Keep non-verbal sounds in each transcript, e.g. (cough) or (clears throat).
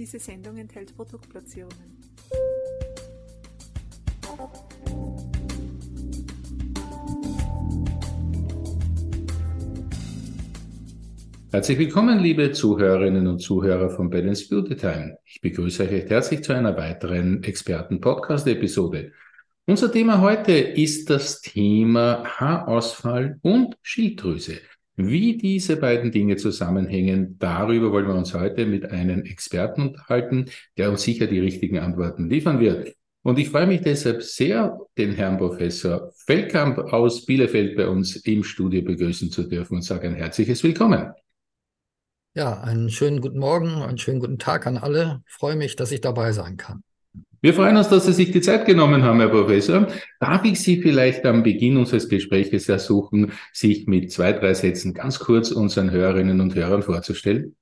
Diese Sendung enthält Produktplatzierungen. Herzlich willkommen, liebe Zuhörerinnen und Zuhörer von Balance Beauty Time. Ich begrüße euch recht herzlich zu einer weiteren Experten-Podcast-Episode. Unser Thema heute ist das Thema Haarausfall und Schilddrüse. Wie diese beiden Dinge zusammenhängen, darüber wollen wir uns heute mit einem Experten unterhalten, der uns sicher die richtigen Antworten liefern wird. Und ich freue mich deshalb sehr, den Herrn Professor Feldkamp aus Bielefeld bei uns im Studio begrüßen zu dürfen und sage ein herzliches Willkommen. Ja, einen schönen guten Morgen, einen schönen guten Tag an alle. Ich freue mich, dass ich dabei sein kann. Wir freuen uns, dass Sie sich die Zeit genommen haben, Herr Professor. Darf ich Sie vielleicht am Beginn unseres Gesprächs ersuchen, sich mit zwei, drei Sätzen ganz kurz unseren Hörerinnen und Hörern vorzustellen?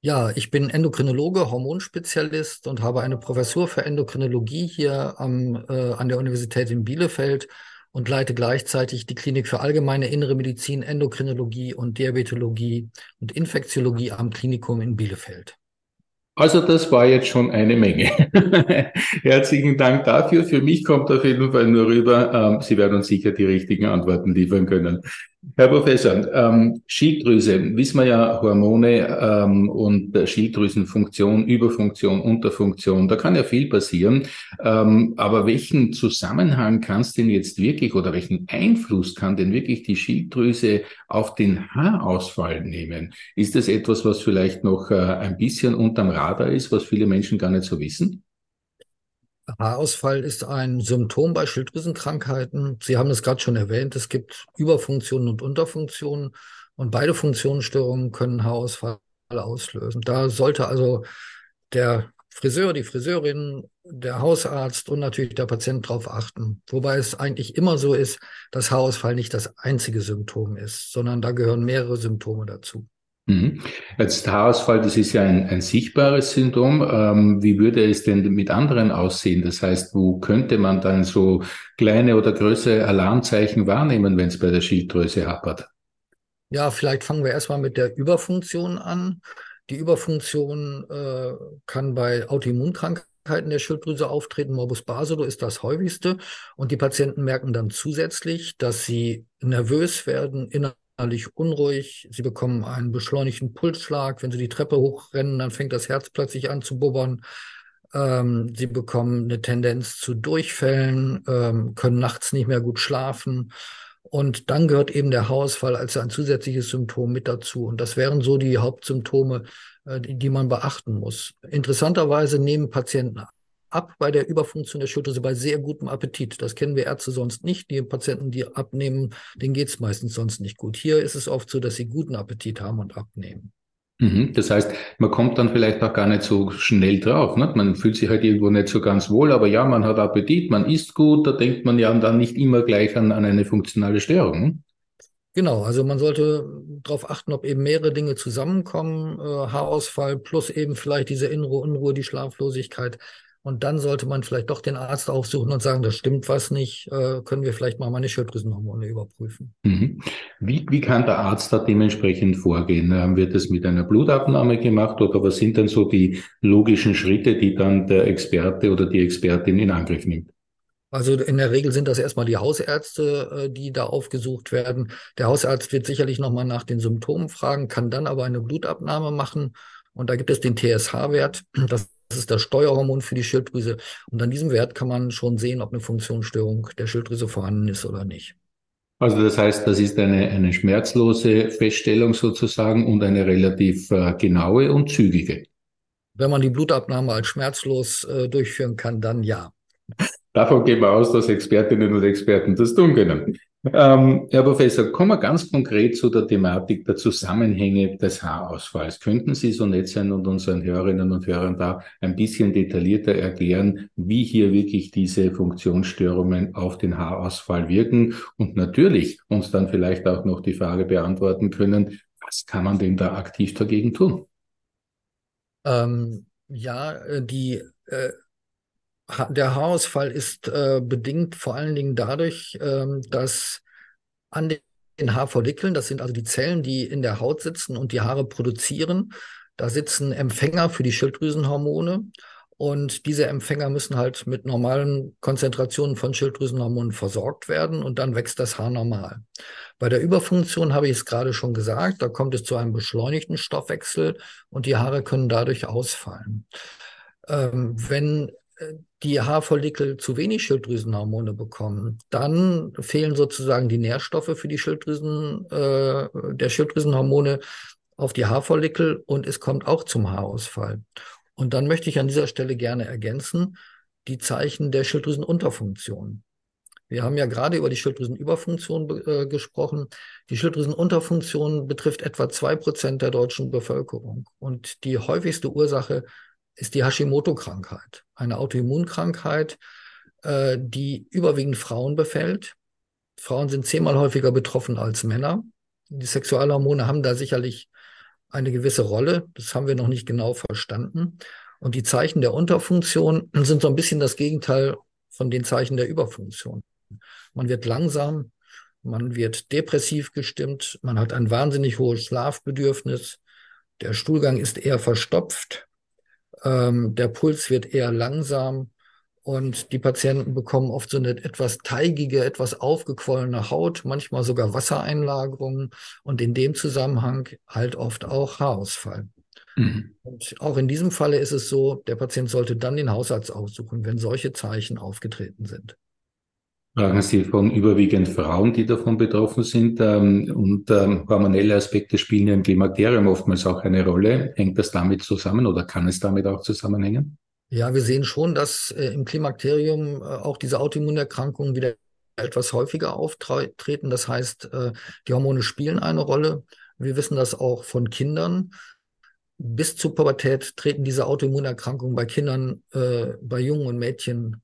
Ja, ich bin Endokrinologe, Hormonspezialist und habe eine Professur für Endokrinologie hier am, äh, an der Universität in Bielefeld und leite gleichzeitig die Klinik für allgemeine innere Medizin, Endokrinologie und Diabetologie und Infektiologie am Klinikum in Bielefeld. Also das war jetzt schon eine Menge. (laughs) Herzlichen Dank dafür. Für mich kommt auf jeden Fall nur rüber, ähm, Sie werden uns sicher die richtigen Antworten liefern können. Herr Professor, ähm, Schilddrüse, wissen wir ja, Hormone ähm, und Schilddrüsenfunktion, Überfunktion, Unterfunktion, da kann ja viel passieren. Ähm, aber welchen Zusammenhang kann es denn jetzt wirklich oder welchen Einfluss kann denn wirklich die Schilddrüse auf den Haarausfall nehmen? Ist das etwas, was vielleicht noch äh, ein bisschen unterm Radar ist, was viele Menschen gar nicht so wissen? Haarausfall ist ein Symptom bei Schilddrüsenkrankheiten. Sie haben es gerade schon erwähnt, es gibt Überfunktionen und Unterfunktionen und beide Funktionsstörungen können Haarausfall auslösen. Da sollte also der Friseur, die Friseurin, der Hausarzt und natürlich der Patient darauf achten. Wobei es eigentlich immer so ist, dass Haarausfall nicht das einzige Symptom ist, sondern da gehören mehrere Symptome dazu. Mhm. Als Haarausfall, das ist ja ein, ein sichtbares Syndrom. Ähm, wie würde es denn mit anderen aussehen? Das heißt, wo könnte man dann so kleine oder größere Alarmzeichen wahrnehmen, wenn es bei der Schilddrüse hapert? Ja, vielleicht fangen wir erstmal mit der Überfunktion an. Die Überfunktion äh, kann bei Autoimmunkrankheiten der Schilddrüse auftreten. Morbus Basedow ist das häufigste. Und die Patienten merken dann zusätzlich, dass sie nervös werden, innerlich innerlich unruhig. Sie bekommen einen beschleunigten Pulsschlag. Wenn sie die Treppe hochrennen, dann fängt das Herz plötzlich an zu bubbern. Ähm, sie bekommen eine Tendenz zu Durchfällen, ähm, können nachts nicht mehr gut schlafen. Und dann gehört eben der Haarausfall als ein zusätzliches Symptom mit dazu. Und das wären so die Hauptsymptome, äh, die, die man beachten muss. Interessanterweise nehmen Patienten ab bei der Überfunktion der Schilddrüse bei sehr gutem Appetit. Das kennen wir Ärzte sonst nicht. Die Patienten, die abnehmen, denen geht es meistens sonst nicht gut. Hier ist es oft so, dass sie guten Appetit haben und abnehmen. Mhm. Das heißt, man kommt dann vielleicht auch gar nicht so schnell drauf. Ne? Man fühlt sich halt irgendwo nicht so ganz wohl, aber ja, man hat Appetit, man isst gut, da denkt man ja dann nicht immer gleich an, an eine funktionale Störung. Ne? Genau, also man sollte darauf achten, ob eben mehrere Dinge zusammenkommen, äh, Haarausfall plus eben vielleicht diese innere Unruhe, die Schlaflosigkeit. Und dann sollte man vielleicht doch den Arzt aufsuchen und sagen, das stimmt was nicht, äh, können wir vielleicht mal meine Schilddrüsenhormone überprüfen. Mhm. Wie, wie kann der Arzt da dementsprechend vorgehen? Ähm, wird das mit einer Blutabnahme gemacht oder was sind dann so die logischen Schritte, die dann der Experte oder die Expertin in Angriff nimmt? Also in der Regel sind das erstmal die Hausärzte, äh, die da aufgesucht werden. Der Hausarzt wird sicherlich nochmal nach den Symptomen fragen, kann dann aber eine Blutabnahme machen. Und da gibt es den TSH-Wert. Das das ist das Steuerhormon für die Schilddrüse. Und an diesem Wert kann man schon sehen, ob eine Funktionsstörung der Schilddrüse vorhanden ist oder nicht. Also das heißt, das ist eine, eine schmerzlose Feststellung sozusagen und eine relativ äh, genaue und zügige. Wenn man die Blutabnahme als schmerzlos äh, durchführen kann, dann ja. Davon gehen wir aus, dass Expertinnen und Experten das tun können. Ähm, Herr Professor, kommen wir ganz konkret zu der Thematik der Zusammenhänge des Haarausfalls. Könnten Sie so nett sein und unseren Hörerinnen und Hörern da ein bisschen detaillierter erklären, wie hier wirklich diese Funktionsstörungen auf den Haarausfall wirken und natürlich uns dann vielleicht auch noch die Frage beantworten können, was kann man denn da aktiv dagegen tun? Ähm, ja, äh, die äh, der Haarausfall ist äh, bedingt vor allen Dingen dadurch, ähm, dass an den Haarfollikeln, das sind also die Zellen, die in der Haut sitzen und die Haare produzieren, Da sitzen Empfänger für die Schilddrüsenhormone und diese Empfänger müssen halt mit normalen Konzentrationen von Schilddrüsenhormonen versorgt werden und dann wächst das Haar normal. Bei der Überfunktion habe ich es gerade schon gesagt, da kommt es zu einem beschleunigten Stoffwechsel und die Haare können dadurch ausfallen. Ähm, wenn die Haarfollikel zu wenig Schilddrüsenhormone bekommen, dann fehlen sozusagen die Nährstoffe für die Schilddrüsen, äh, der Schilddrüsenhormone auf die Haarfollikel und es kommt auch zum Haarausfall. Und dann möchte ich an dieser Stelle gerne ergänzen, die Zeichen der Schilddrüsenunterfunktion. Wir haben ja gerade über die Schilddrüsenüberfunktion äh, gesprochen. Die Schilddrüsenunterfunktion betrifft etwa zwei Prozent der deutschen Bevölkerung. Und die häufigste Ursache ist die Hashimoto-Krankheit, eine Autoimmunkrankheit, äh, die überwiegend Frauen befällt. Frauen sind zehnmal häufiger betroffen als Männer. Die Sexualhormone haben da sicherlich eine gewisse Rolle. Das haben wir noch nicht genau verstanden. Und die Zeichen der Unterfunktion (clears throat) sind so ein bisschen das Gegenteil von den Zeichen der Überfunktion. Man wird langsam, man wird depressiv gestimmt, man hat ein wahnsinnig hohes Schlafbedürfnis, der Stuhlgang ist eher verstopft, ähm, der Puls wird eher langsam und die Patienten bekommen oft so eine etwas teigige, etwas aufgequollene Haut, manchmal sogar Wassereinlagerungen und in dem Zusammenhang halt oft auch Haarausfall. Mhm. Und auch in diesem Falle ist es so, der Patient sollte dann den Hausarzt aussuchen, wenn solche Zeichen aufgetreten sind. Fragen Sie von überwiegend Frauen, die davon betroffen sind. Ähm, und ähm, hormonelle Aspekte spielen ja im Klimakterium oftmals auch eine Rolle. Hängt das damit zusammen oder kann es damit auch zusammenhängen? Ja, wir sehen schon, dass äh, im Klimakterium äh, auch diese Autoimmunerkrankungen wieder etwas häufiger auftreten. Das heißt, äh, die Hormone spielen eine Rolle. Wir wissen das auch von Kindern. Bis zur Pubertät treten diese Autoimmunerkrankungen bei Kindern, bei Jungen und Mädchen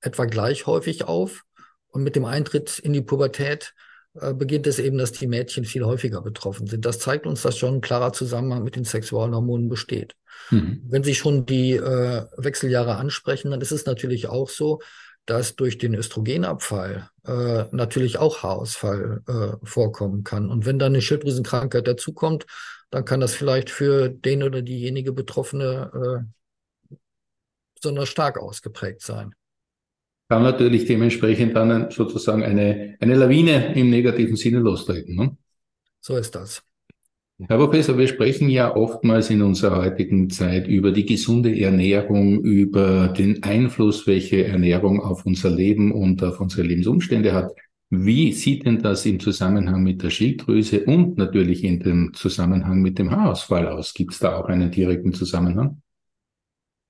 etwa gleich häufig auf. Und mit dem Eintritt in die Pubertät äh, beginnt es eben, dass die Mädchen viel häufiger betroffen sind. Das zeigt uns, dass schon ein klarer Zusammenhang mit den Sexualhormonen besteht. Mhm. Wenn Sie schon die äh, Wechseljahre ansprechen, dann ist es natürlich auch so, dass durch den Östrogenabfall äh, natürlich auch Haarausfall äh, vorkommen kann. Und wenn dann eine Schilddrüsenkrankheit dazukommt, dann kann das vielleicht für den oder diejenige Betroffene äh, besonders stark ausgeprägt sein kann natürlich dementsprechend dann sozusagen eine, eine Lawine im negativen Sinne lostreten. Ne? So ist das. Herr Professor, wir sprechen ja oftmals in unserer heutigen Zeit über die gesunde Ernährung, über den Einfluss, welche Ernährung auf unser Leben und auf unsere Lebensumstände hat. Wie sieht denn das im Zusammenhang mit der Schilddrüse und natürlich in dem Zusammenhang mit dem Haarausfall aus? Gibt es da auch einen direkten Zusammenhang?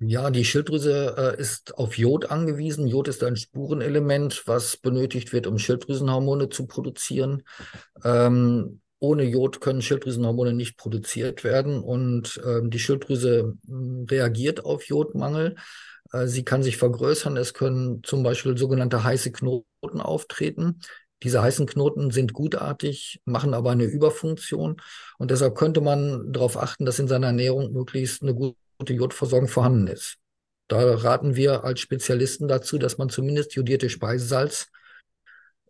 Ja, die Schilddrüse äh, ist auf Jod angewiesen. Jod ist ein Spurenelement, was benötigt wird, um Schilddrüsenhormone zu produzieren. Ähm, ohne Jod können Schilddrüsenhormone nicht produziert werden und ähm, die Schilddrüse hm, reagiert auf Jodmangel. Äh, sie kann sich vergrößern. Es können zum Beispiel sogenannte heiße Knoten auftreten. Diese heißen Knoten sind gutartig, machen aber eine Überfunktion. Und deshalb könnte man darauf achten, dass in seiner Ernährung möglichst eine gute gute Jodversorgung vorhanden ist. Da raten wir als Spezialisten dazu, dass man zumindest jodierte Speisesalz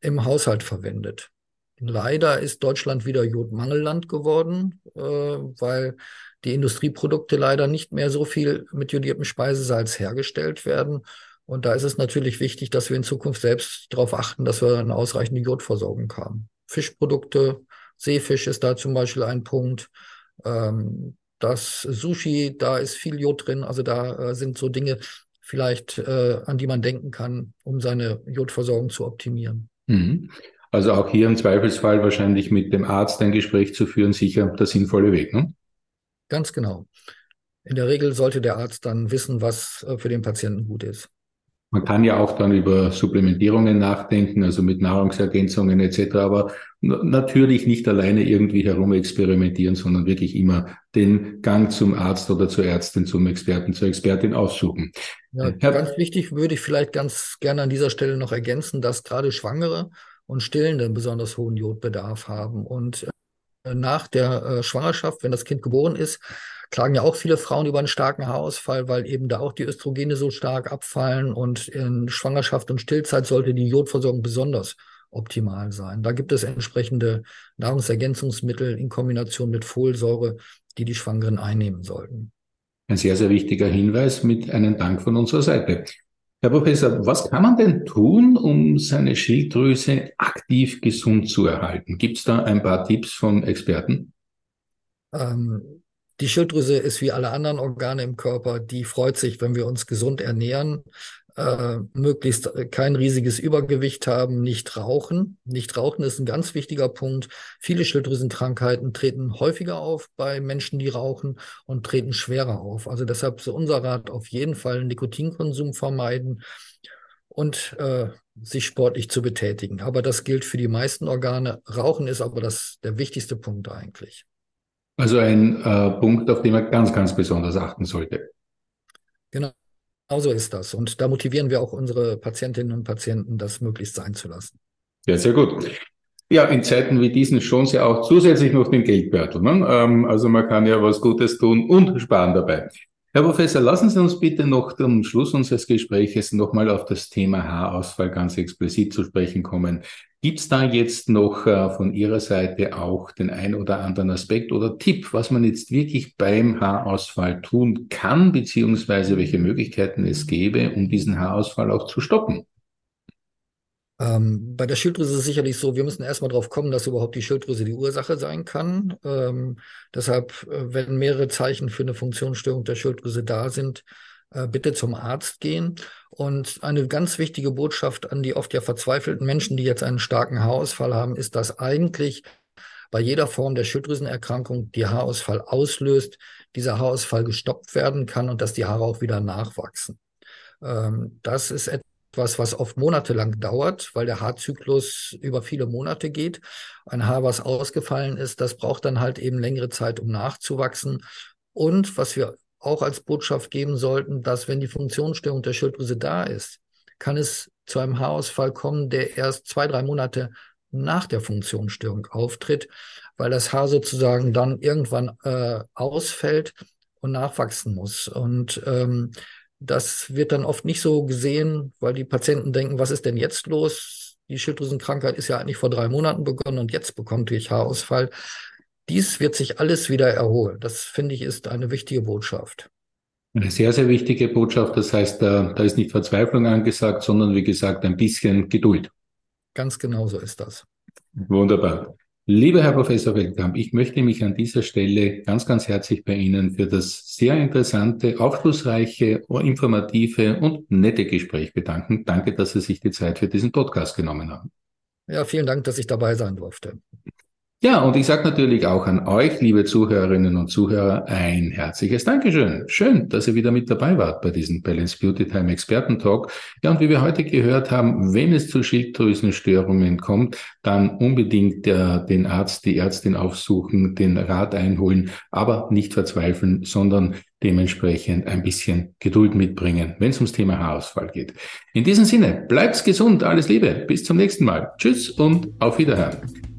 im Haushalt verwendet. Leider ist Deutschland wieder Jodmangelland geworden, äh, weil die Industrieprodukte leider nicht mehr so viel mit jodiertem Speisesalz hergestellt werden. Und da ist es natürlich wichtig, dass wir in Zukunft selbst darauf achten, dass wir eine ausreichende Jodversorgung haben. Fischprodukte, Seefisch ist da zum Beispiel ein Punkt. Ähm, das Sushi, da ist viel Jod drin. Also da äh, sind so Dinge vielleicht, äh, an die man denken kann, um seine Jodversorgung zu optimieren. Mhm. Also auch hier im Zweifelsfall wahrscheinlich mit dem Arzt ein Gespräch zu führen, sicher der sinnvolle Weg. Ne? Ganz genau. In der Regel sollte der Arzt dann wissen, was äh, für den Patienten gut ist. Man kann ja auch dann über Supplementierungen nachdenken, also mit Nahrungsergänzungen etc., aber natürlich nicht alleine irgendwie herumexperimentieren, sondern wirklich immer den Gang zum Arzt oder zur Ärztin, zum Experten, zur Expertin aussuchen. Ja, ganz wichtig würde ich vielleicht ganz gerne an dieser Stelle noch ergänzen, dass gerade Schwangere und Stillende einen besonders hohen Jodbedarf haben. Und äh, nach der äh, Schwangerschaft, wenn das Kind geboren ist, klagen ja auch viele Frauen über einen starken Haarausfall, weil eben da auch die Östrogene so stark abfallen und in Schwangerschaft und Stillzeit sollte die Jodversorgung besonders optimal sein. Da gibt es entsprechende Nahrungsergänzungsmittel in Kombination mit Folsäure, die die Schwangeren einnehmen sollten. Ein sehr, sehr wichtiger Hinweis mit einem Dank von unserer Seite. Herr Professor, was kann man denn tun, um seine Schilddrüse aktiv gesund zu erhalten? Gibt es da ein paar Tipps von Experten? Ähm, die Schilddrüse ist wie alle anderen Organe im Körper, die freut sich, wenn wir uns gesund ernähren, äh, möglichst kein riesiges Übergewicht haben, nicht rauchen. Nicht rauchen ist ein ganz wichtiger Punkt. Viele Schilddrüsenkrankheiten treten häufiger auf bei Menschen, die rauchen und treten schwerer auf. Also deshalb ist unser Rat auf jeden Fall Nikotinkonsum vermeiden und äh, sich sportlich zu betätigen. Aber das gilt für die meisten Organe. Rauchen ist aber das, der wichtigste Punkt eigentlich. Also ein äh, Punkt, auf den man ganz, ganz besonders achten sollte. Genau. Genau so ist das. Und da motivieren wir auch unsere Patientinnen und Patienten, das möglichst sein zu lassen. Ja, sehr gut. Ja, in Zeiten wie diesen schon sie auch zusätzlich noch den Geldbeutel. Ne? Ähm, also man kann ja was Gutes tun und sparen dabei. Herr Professor, lassen Sie uns bitte noch am Schluss unseres Gespräches nochmal auf das Thema Haarausfall ganz explizit zu sprechen kommen. Gibt es da jetzt noch äh, von Ihrer Seite auch den ein oder anderen Aspekt oder Tipp, was man jetzt wirklich beim Haarausfall tun kann, beziehungsweise welche Möglichkeiten es gäbe, um diesen Haarausfall auch zu stoppen? Ähm, bei der Schilddrüse ist es sicherlich so, wir müssen erstmal drauf kommen, dass überhaupt die Schilddrüse die Ursache sein kann. Ähm, deshalb, äh, wenn mehrere Zeichen für eine Funktionsstörung der Schilddrüse da sind, äh, bitte zum Arzt gehen. Und eine ganz wichtige Botschaft an die oft ja verzweifelten Menschen, die jetzt einen starken Haarausfall haben, ist, dass eigentlich bei jeder Form der Schilddrüsenerkrankung, die Haarausfall auslöst, dieser Haarausfall gestoppt werden kann und dass die Haare auch wieder nachwachsen. Ähm, das ist etwas, etwas, was oft monatelang dauert, weil der Haarzyklus über viele Monate geht. Ein Haar, was ausgefallen ist, das braucht dann halt eben längere Zeit, um nachzuwachsen. Und was wir auch als Botschaft geben sollten, dass wenn die Funktionsstörung der Schilddrüse da ist, kann es zu einem Haarausfall kommen, der erst zwei, drei Monate nach der Funktionsstörung auftritt, weil das Haar sozusagen dann irgendwann äh, ausfällt und nachwachsen muss. Und ähm, das wird dann oft nicht so gesehen, weil die Patienten denken, was ist denn jetzt los? Die Schilddrüsenkrankheit ist ja eigentlich vor drei Monaten begonnen und jetzt bekommt ich Haarausfall. Dies wird sich alles wieder erholen. Das finde ich ist eine wichtige Botschaft. Eine sehr, sehr wichtige Botschaft. Das heißt, da, da ist nicht Verzweiflung angesagt, sondern wie gesagt ein bisschen Geduld. Ganz genau so ist das. Wunderbar. Lieber Herr Professor Weltkamp, ich möchte mich an dieser Stelle ganz, ganz herzlich bei Ihnen für das sehr interessante, aufschlussreiche, informative und nette Gespräch bedanken. Danke, dass Sie sich die Zeit für diesen Podcast genommen haben. Ja, vielen Dank, dass ich dabei sein durfte. Ja, und ich sage natürlich auch an euch, liebe Zuhörerinnen und Zuhörer, ein herzliches Dankeschön. Schön, dass ihr wieder mit dabei wart bei diesem Balance Beauty Time Experten Talk. Ja, und wie wir heute gehört haben, wenn es zu Schilddrüsenstörungen kommt, dann unbedingt der, den Arzt, die Ärztin aufsuchen, den Rat einholen, aber nicht verzweifeln, sondern dementsprechend ein bisschen Geduld mitbringen, wenn es ums Thema Haarausfall geht. In diesem Sinne, bleibt's gesund, alles Liebe, bis zum nächsten Mal. Tschüss und auf Wiederhören.